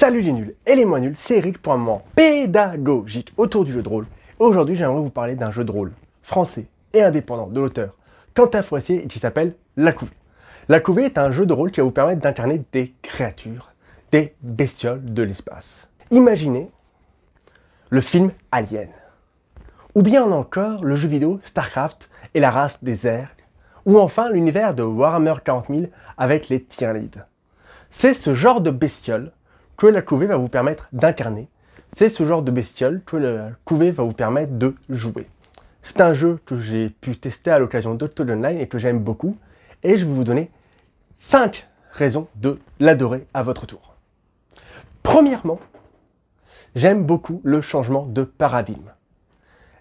Salut les nuls et les moins nuls, c'est Eric pour un moment pédagogique autour du jeu de rôle. Aujourd'hui, j'aimerais vous parler d'un jeu de rôle français et indépendant de l'auteur Quentin Foissier qui s'appelle La Couvée. La Couvée est un jeu de rôle qui va vous permettre d'incarner des créatures, des bestioles de l'espace. Imaginez le film Alien. Ou bien encore le jeu vidéo StarCraft et la race des airs. Ou enfin l'univers de Warhammer 40 000 avec les Tyranides. C'est ce genre de bestioles que la couvée va vous permettre d'incarner. C'est ce genre de bestiole que la couvée va vous permettre de jouer. C'est un jeu que j'ai pu tester à l'occasion d'Auto Online et que j'aime beaucoup. Et je vais vous donner 5 raisons de l'adorer à votre tour. Premièrement, j'aime beaucoup le changement de paradigme.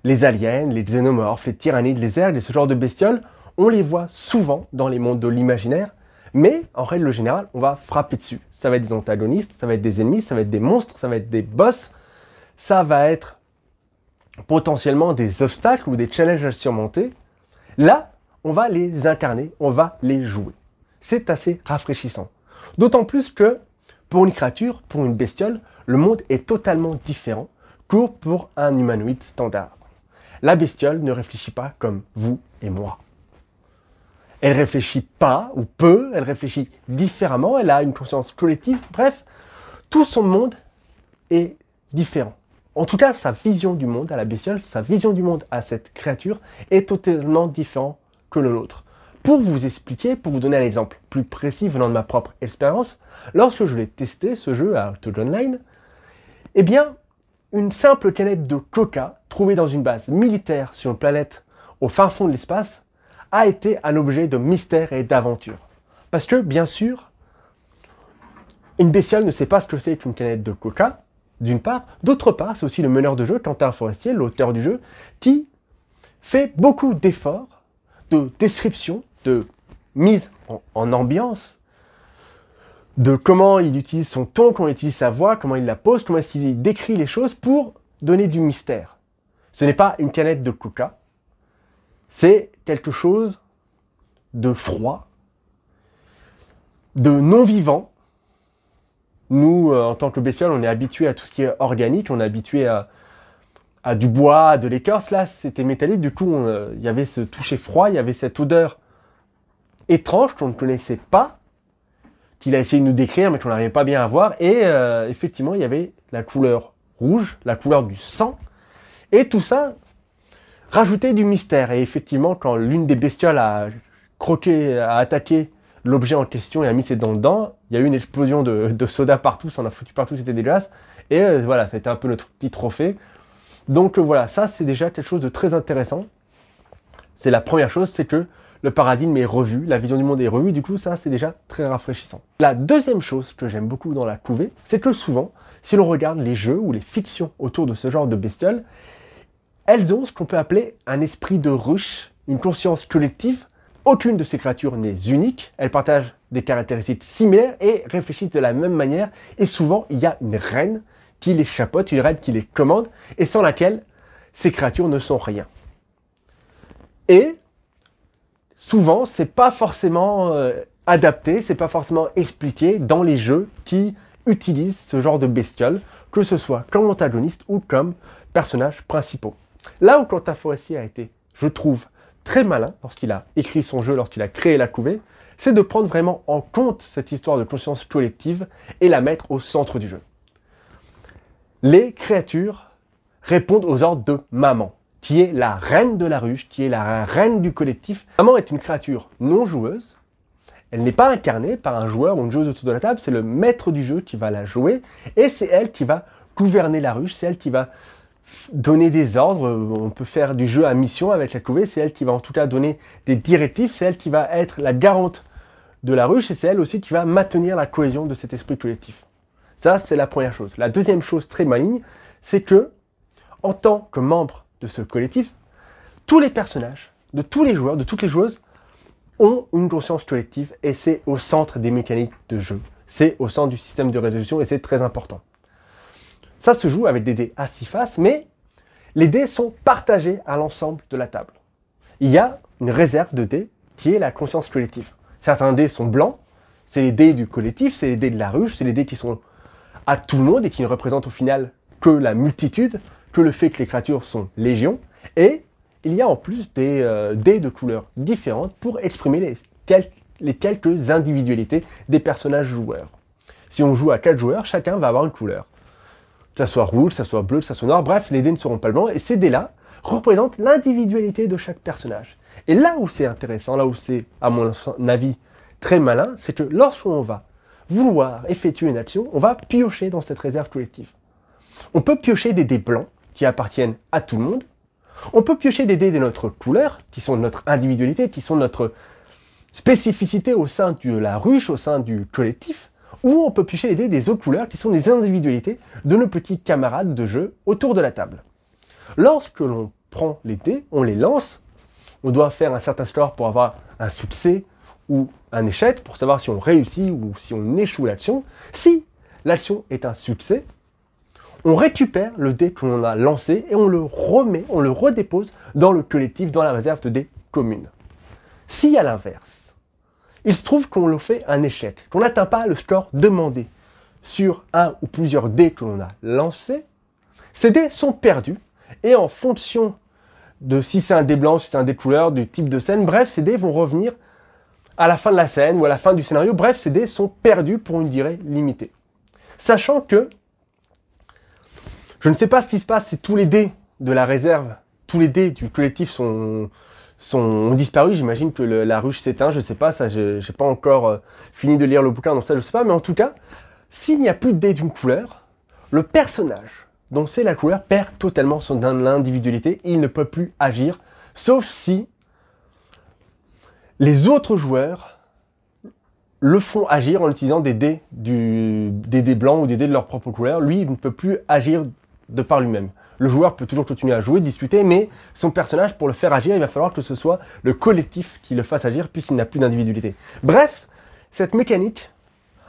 Les aliens, les xénomorphes, les tyrannides, les ergs et ce genre de bestioles, on les voit souvent dans les mondes de l'imaginaire, mais en règle générale, on va frapper dessus. Ça va être des antagonistes, ça va être des ennemis, ça va être des monstres, ça va être des boss, ça va être potentiellement des obstacles ou des challenges à surmonter. Là, on va les incarner, on va les jouer. C'est assez rafraîchissant. D'autant plus que pour une créature, pour une bestiole, le monde est totalement différent que pour un humanoïde standard. La bestiole ne réfléchit pas comme vous et moi. Elle réfléchit pas ou peu, elle réfléchit différemment, elle a une conscience collective, bref, tout son monde est différent. En tout cas, sa vision du monde à la bestiole, sa vision du monde à cette créature est totalement différent que le nôtre. Pour vous expliquer, pour vous donner un exemple plus précis venant de ma propre expérience, lorsque je l'ai testé, ce jeu à Auto Online, eh bien, une simple canette de coca trouvée dans une base militaire sur une planète au fin fond de l'espace a été un objet de mystère et d'aventure. Parce que, bien sûr, une bestiole ne sait pas ce que c'est qu'une canette de coca, d'une part. D'autre part, c'est aussi le meneur de jeu, Quentin Forestier, l'auteur du jeu, qui fait beaucoup d'efforts, de description, de mise en, ambiance, de comment il utilise son ton, comment il utilise sa voix, comment il la pose, comment est-ce qu'il décrit les choses pour donner du mystère. Ce n'est pas une canette de coca, c'est quelque chose de froid, de non vivant. Nous, euh, en tant que bestioles, on est habitué à tout ce qui est organique, on est habitué à, du bois, à de l'écorce. Là, c'était métallique, du coup, euh, il y avait ce toucher froid, il y avait cette odeur étrange qu'on ne connaissait pas, qu'il a essayé de nous décrire, mais qu'on n'arrivait pas bien à voir. Et euh, effectivement, il y avait la couleur rouge, la couleur du sang. Et tout ça, rajouter du mystère. Et effectivement, quand l'une des bestioles a croqué, a attaqué l'objet en question et a mis ses dents dedans, il y a eu une explosion de, soda partout, ça en a foutu partout, c'était dégueulasse. Et euh, voilà, ça a été un peu notre petit trophée. Donc euh, voilà, ça c'est déjà quelque chose de très intéressant. C'est la première chose, c'est que le paradigme est revu, la vision du monde est revue, du coup ça c'est déjà très rafraîchissant. La deuxième chose que j'aime beaucoup dans la couvée, c'est que souvent, si l'on regarde les jeux ou les fictions autour de ce genre de bestioles, elles ont ce qu'on peut appeler un esprit de ruche, une conscience collective. Aucune de ces créatures n'est unique, elles partagent des caractéristiques similaires et réfléchissent de la même manière. Et souvent, il y a une reine qui les chapeaute, une reine qui les commande, et sans laquelle ces créatures ne sont rien. Et souvent, c'est pas forcément euh, adapté, c'est pas forcément expliqué dans les jeux qui utilisent ce genre de bestioles, que ce soit comme antagoniste ou comme personnages principaux. Là où Quentin Forestier a été, je trouve, très malin lorsqu'il a écrit son jeu, lorsqu'il a créé la couvée, c'est de prendre vraiment en compte cette histoire de conscience collective et la mettre au centre du jeu. Les créatures répondent aux ordres de maman, qui est la reine de la ruche, qui est la reine du collectif. Maman est une créature non joueuse. Elle n'est pas incarnée par un joueur ou une joueuse autour de la table, c'est le maître du jeu qui va la jouer et c'est elle qui va gouverner la ruche, c'est elle qui va donner des ordres, on peut faire du jeu à mission avec la couvée, c'est elle qui va en tout cas donner des directives, c'est elle qui va être la garante de la ruche et c'est elle aussi qui va maintenir la cohésion de cet esprit collectif. Ça, c'est la première chose. La deuxième chose très maligne, c'est que, en tant que membre de ce collectif, tous les personnages, de tous les joueurs, de toutes les joueuses, ont une conscience collective et c'est au centre des mécaniques de jeu. C'est au centre du système de résolution et c'est très important. Ça se joue avec des dés à six faces, mais les dés sont partagés à l'ensemble de la table. Il y a une réserve de dés qui est la conscience collective. Certains dés sont blancs, c'est les dés du collectif, c'est les dés de la ruche, c'est les dés qui sont à tout le monde et qui ne représente au final que la multitude, que le fait que les créatures sont légion. Et il y a en plus des euh, dés de couleurs différentes pour exprimer les, quelques individualités des personnages joueurs. Si on joue à 4 joueurs, chacun va avoir une couleur. Que ça soit rouge, que ça soit bleu, que ça soit noir, bref, les dés ne seront pas blancs. Et ces dés-là représentent l'individualité de chaque personnage. Et là où c'est intéressant, là où c'est, à mon avis, très malin, c'est que lorsqu'on va vouloir effectuer une action, on va piocher dans cette réserve collective. On peut piocher des dés blancs qui appartiennent à tout le monde. On peut piocher des dés de notre couleur, qui sont notre individualité, qui sont notre spécificité au sein de la ruche, au sein du collectif. Ou on peut piocher les dés des autres couleurs, qui sont les individualités de nos petits camarades de jeu autour de la table. Lorsque l'on prend les dés, on les lance, on doit faire un certain score pour avoir un succès ou un échec, pour savoir si on réussit ou si on échoue l'action. Si l'action est un succès, on récupère le dé que l'on a lancé et on le remet, on le redépose dans le collectif, dans la réserve de dés commune. Si à l'inverse, il se trouve qu'on fait un échec, qu'on n'atteint pas le score demandé sur un ou plusieurs dés que l'on a lancés, ces dés sont perdus et en fonction de si c'est un dé blanc, si c'est un dé couleur, du type de scène, bref, ces dés vont revenir à la fin de la scène ou à la fin du scénario. Bref, ces dés sont perdus pour une durée limitée. Sachant que je ne sais pas ce qui se passe si tous les dés de la réserve, tous les dés du collectif sont, sont ont disparu. J'imagine que la ruche s'éteint. Je ne sais pas, ça, j'ai pas encore euh, fini de lire le bouquin, donc ça, je sais pas. Mais en tout cas, s'il n'y a plus de dés d'une couleur, le personnage dont c'est la couleur perd totalement son individualité. Il ne peut plus agir, sauf si les autres joueurs le font agir en utilisant des dés, des dés blancs ou des dés de leur propre couleur. Lui, il ne peut plus agir de par lui-même. Le joueur peut toujours continuer à jouer, discuter, mais son personnage, pour le faire agir, il va falloir que ce soit le collectif qui le fasse agir, puisqu'il n'a plus d'individualité. Bref, cette mécanique,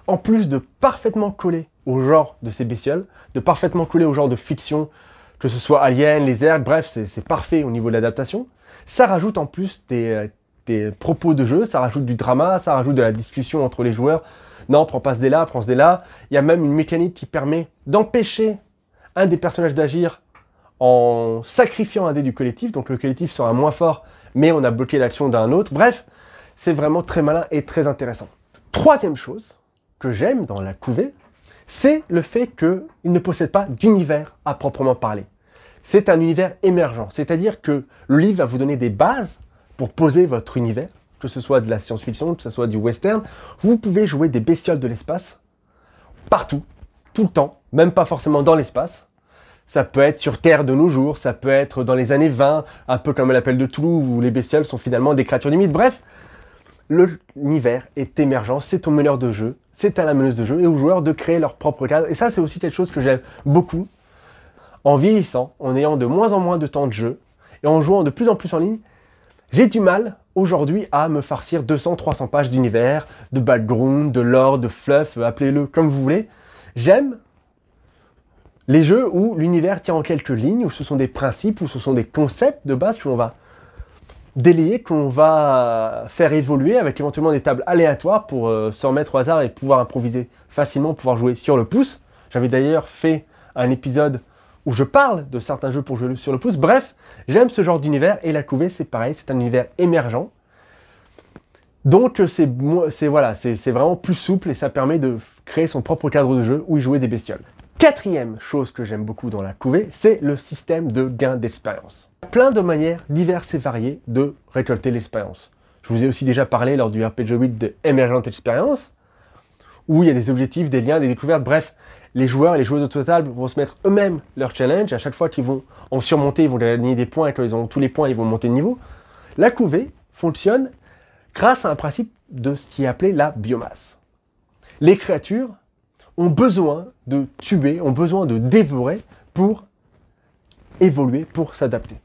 en plus de parfaitement coller au genre de ces bestioles, de parfaitement coller au genre de fiction, que ce soit Alien, les Ergs, bref, c'est parfait au niveau de l'adaptation, ça rajoute en plus des, euh, des propos de jeu, ça rajoute du drama, ça rajoute de la discussion entre les joueurs. Non, prends pas ce dé-là, prends ce dé-là. Il y a même une mécanique qui permet d'empêcher un des personnages d'agir en sacrifiant un dé du collectif. Donc le collectif sera moins fort, mais on a bloqué l'action d'un autre. Bref, c'est vraiment très malin et très intéressant. Troisième chose que j'aime dans la couvée, c'est le fait qu'il ne possède pas d'univers à proprement parler. C'est un univers émergent, c'est-à-dire que le livre va vous donner des bases pour poser votre univers, que ce soit de la science-fiction, que ce soit du western, vous pouvez jouer des bestioles de l'espace partout, tout le temps, même pas forcément dans l'espace. Ça peut être sur Terre de nos jours, ça peut être dans les années 20, un peu comme l'appel de Toulouse, où les bestioles sont finalement des créatures du mythe. Bref, l'univers est émergent, c'est au meneur de jeu, c'est à la meneuse de jeu et aux joueurs de créer leur propre cadre. Et ça, c'est aussi quelque chose que j'aime beaucoup. En vieillissant, en ayant de moins en moins de temps de jeu et en jouant de plus en plus en ligne, j'ai du mal aujourd'hui à me farcir 200-300 pages d'univers, de background, de lore, de fluff, appelez-le comme vous voulez. J'aime les jeux où l'univers tient en quelques lignes, où ce sont des principes, où ce sont des concepts de base que l'on va délayer, qu'on va faire évoluer avec éventuellement des tables aléatoires pour euh, s'en mettre au hasard et pouvoir improviser facilement, pouvoir jouer sur le pouce. J'avais d'ailleurs fait un épisode où je parle de certains jeux pour jouer sur le pouce. Bref, j'aime ce genre d'univers et la couvée, c'est pareil, c'est un univers émergent. Donc c'est voilà, vraiment plus souple et ça permet de créer son propre cadre de jeu où y jouer des bestioles. Quatrième chose que j'aime beaucoup dans la couvée, c'est le système de gain d'expérience. Plein de manières diverses et variées de récolter l'expérience. Je vous ai aussi déjà parlé lors du RPG 8 de Emergent Experience, où il y a des objectifs, des liens, des découvertes, bref, les joueurs et les joueuses de Total vont se mettre eux-mêmes leur challenge. À chaque fois qu'ils vont en surmonter, ils vont gagner des points. Et quand ils ont tous les points, ils vont monter de niveau. La couvée fonctionne grâce à un principe de ce qui est appelé la biomasse. Les créatures ont besoin de tuer, ont besoin de dévorer pour évoluer, pour s'adapter.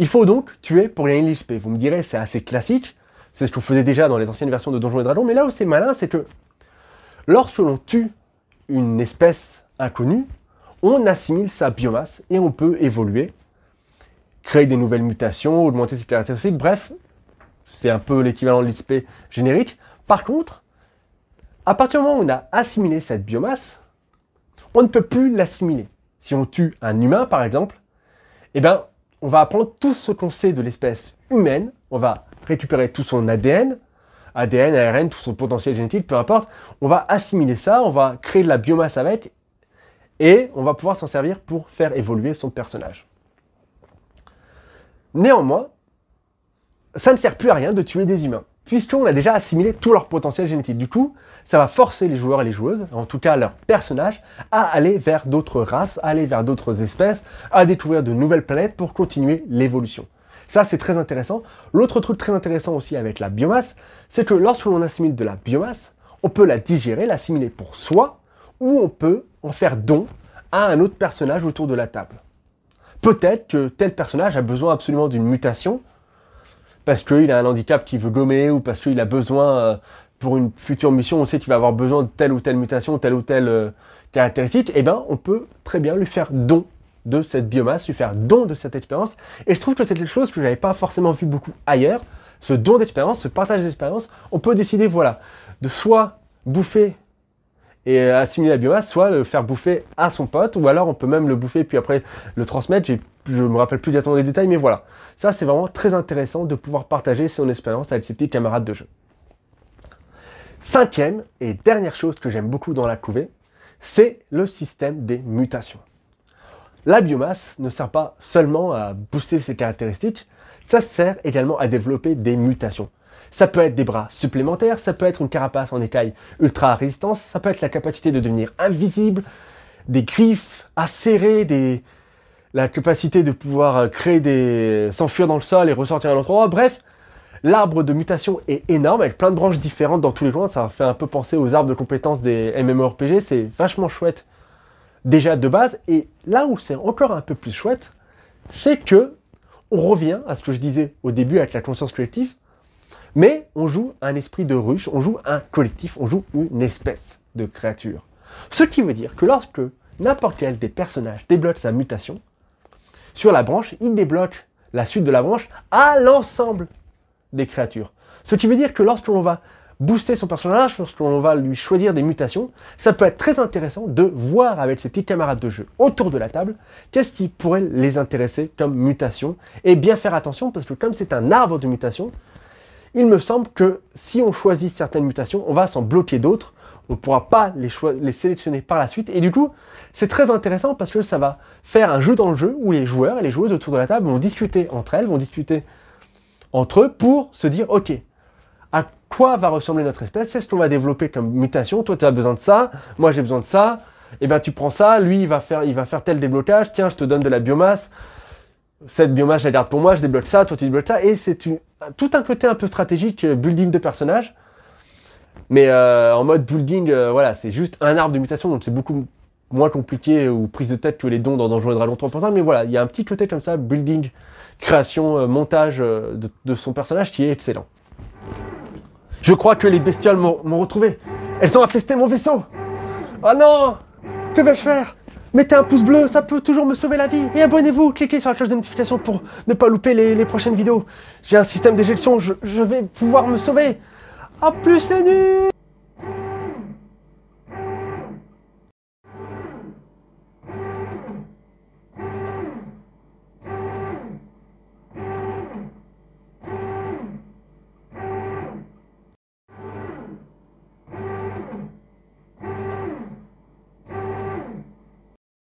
Il faut donc tuer pour gagner l'XP. Vous me direz, c'est assez classique. C'est ce vous faisait déjà dans les anciennes versions de Donjons et Dragons. Mais là où c'est malin, c'est que lorsque l'on tue une espèce inconnue, on assimile sa biomasse et on peut évoluer, créer des nouvelles mutations, augmenter ses caractéristiques, bref, c'est un peu l'équivalent de l'XP générique. Par contre, à partir du moment où on a assimilé cette biomasse, on ne peut plus l'assimiler. Si on tue un humain, par exemple, eh ben, on va apprendre tout ce qu'on sait de l'espèce humaine, on va récupérer tout son ADN, ADN, ARN, tout son potentiel génétique, peu importe, on va assimiler ça, on va créer de la biomasse avec, et on va pouvoir s'en servir pour faire évoluer son personnage. Néanmoins, ça ne sert plus à rien de tuer des humains, puisqu'on a déjà assimilé tout leur potentiel génétique. Du coup, ça va forcer les joueurs et les joueuses, en tout cas leurs personnages, à aller vers d'autres races, à aller vers d'autres espèces, à découvrir de nouvelles planètes pour continuer l'évolution. Ça, c'est très intéressant. L'autre truc très intéressant aussi avec la biomasse, c'est que lorsque l'on assimile de la biomasse, on peut la digérer, l'assimiler pour soi, ou on peut en faire don à un autre personnage autour de la table. Peut-être que tel personnage a besoin absolument d'une mutation, parce qu'il a un handicap qu'il veut gommer, ou parce qu'il a besoin, euh, pour une future mission, on sait qu'il va avoir besoin de telle ou telle mutation, telle ou telle euh, caractéristique, eh bien, on peut très bien lui faire don de cette biomasse, lui faire don de cette expérience. Et je trouve que c'est quelque chose que je n'avais pas forcément vu beaucoup ailleurs. Ce don d'expérience, ce partage d'expérience, on peut décider, voilà, de soit bouffer et assimiler la biomasse, soit le faire bouffer à son pote, ou alors on peut même le bouffer puis après le transmettre. Je me rappelle plus exactement des détails, mais voilà. Ça, c'est vraiment très intéressant de pouvoir partager son expérience avec ses petits camarades de jeu. Cinquième et dernière chose que j'aime beaucoup dans la couvée, c'est le système des mutations. La biomasse ne sert pas seulement à booster ses caractéristiques, ça sert également à développer des mutations. Ça peut être des bras supplémentaires, ça peut être une carapace en écaille ultra résistance, ça peut être la capacité de devenir invisible, des griffes acérées, des... la capacité de pouvoir euh, créer des... s'enfuir dans le sol et ressortir à un autre endroit. Bref, l'arbre de mutation est énorme avec plein de branches différentes dans tous les coins. Ça fait un peu penser aux arbres de compétences des MMORPG. C'est vachement chouette déjà de base. Et là où c'est encore un peu plus chouette, c'est que on revient à ce que je disais au début avec la conscience collective, mais on joue un esprit de ruche, on joue un collectif, on joue une espèce de créature. Ce qui veut dire que lorsque n'importe quel des personnages débloque sa mutation, sur la branche, il débloque la suite de la branche à l'ensemble des créatures. Ce qui veut dire que lorsque l'on va booster son personnage, lorsqu'on va lui choisir des mutations, ça peut être très intéressant de voir avec ses petits camarades de jeu autour de la table qu'est-ce qui pourrait les intéresser comme mutation. Et bien faire attention parce que comme c'est un arbre de mutation, il me semble que si on choisit certaines mutations, on va s'en bloquer d'autres. On ne pourra pas les, sélectionner par la suite. Et du coup, c'est très intéressant parce que ça va faire un jeu dans le jeu où les joueurs et les joueuses autour de la table vont discuter entre elles, vont discuter entre eux pour se dire, ok, à quoi va ressembler notre espèce, c'est ce qu'on va développer comme mutation? Toi, tu as besoin de ça, moi j'ai besoin de ça. Et eh bien tu prends ça, lui il va faire, il va faire tel déblocage. Tiens, je te donne de la biomasse. Cette biomasse, je la garde pour moi, je débloque ça, toi tu débloques ça. Et c'est tout un côté un peu stratégique, euh, building de personnages. Mais euh, en mode building, euh, voilà, c'est juste un arbre de mutation, donc c'est beaucoup moins compliqué ou prise de tête que les dons dans Donjons et Dragons 3.5. Mais voilà, il y a un petit côté comme ça, building, création, montage de son personnage qui est excellent. Je crois que les bestioles m'ont retrouvé. Elles ont infesté mon vaisseau. Oh non Que vais-je faire? Mettez un pouce bleu, ça peut toujours me sauver la vie. Et abonnez-vous, cliquez sur la cloche de notification pour ne pas louper les, prochaines vidéos. J'ai un système d'éjection, je, je vais pouvoir me sauver. A plus les nuits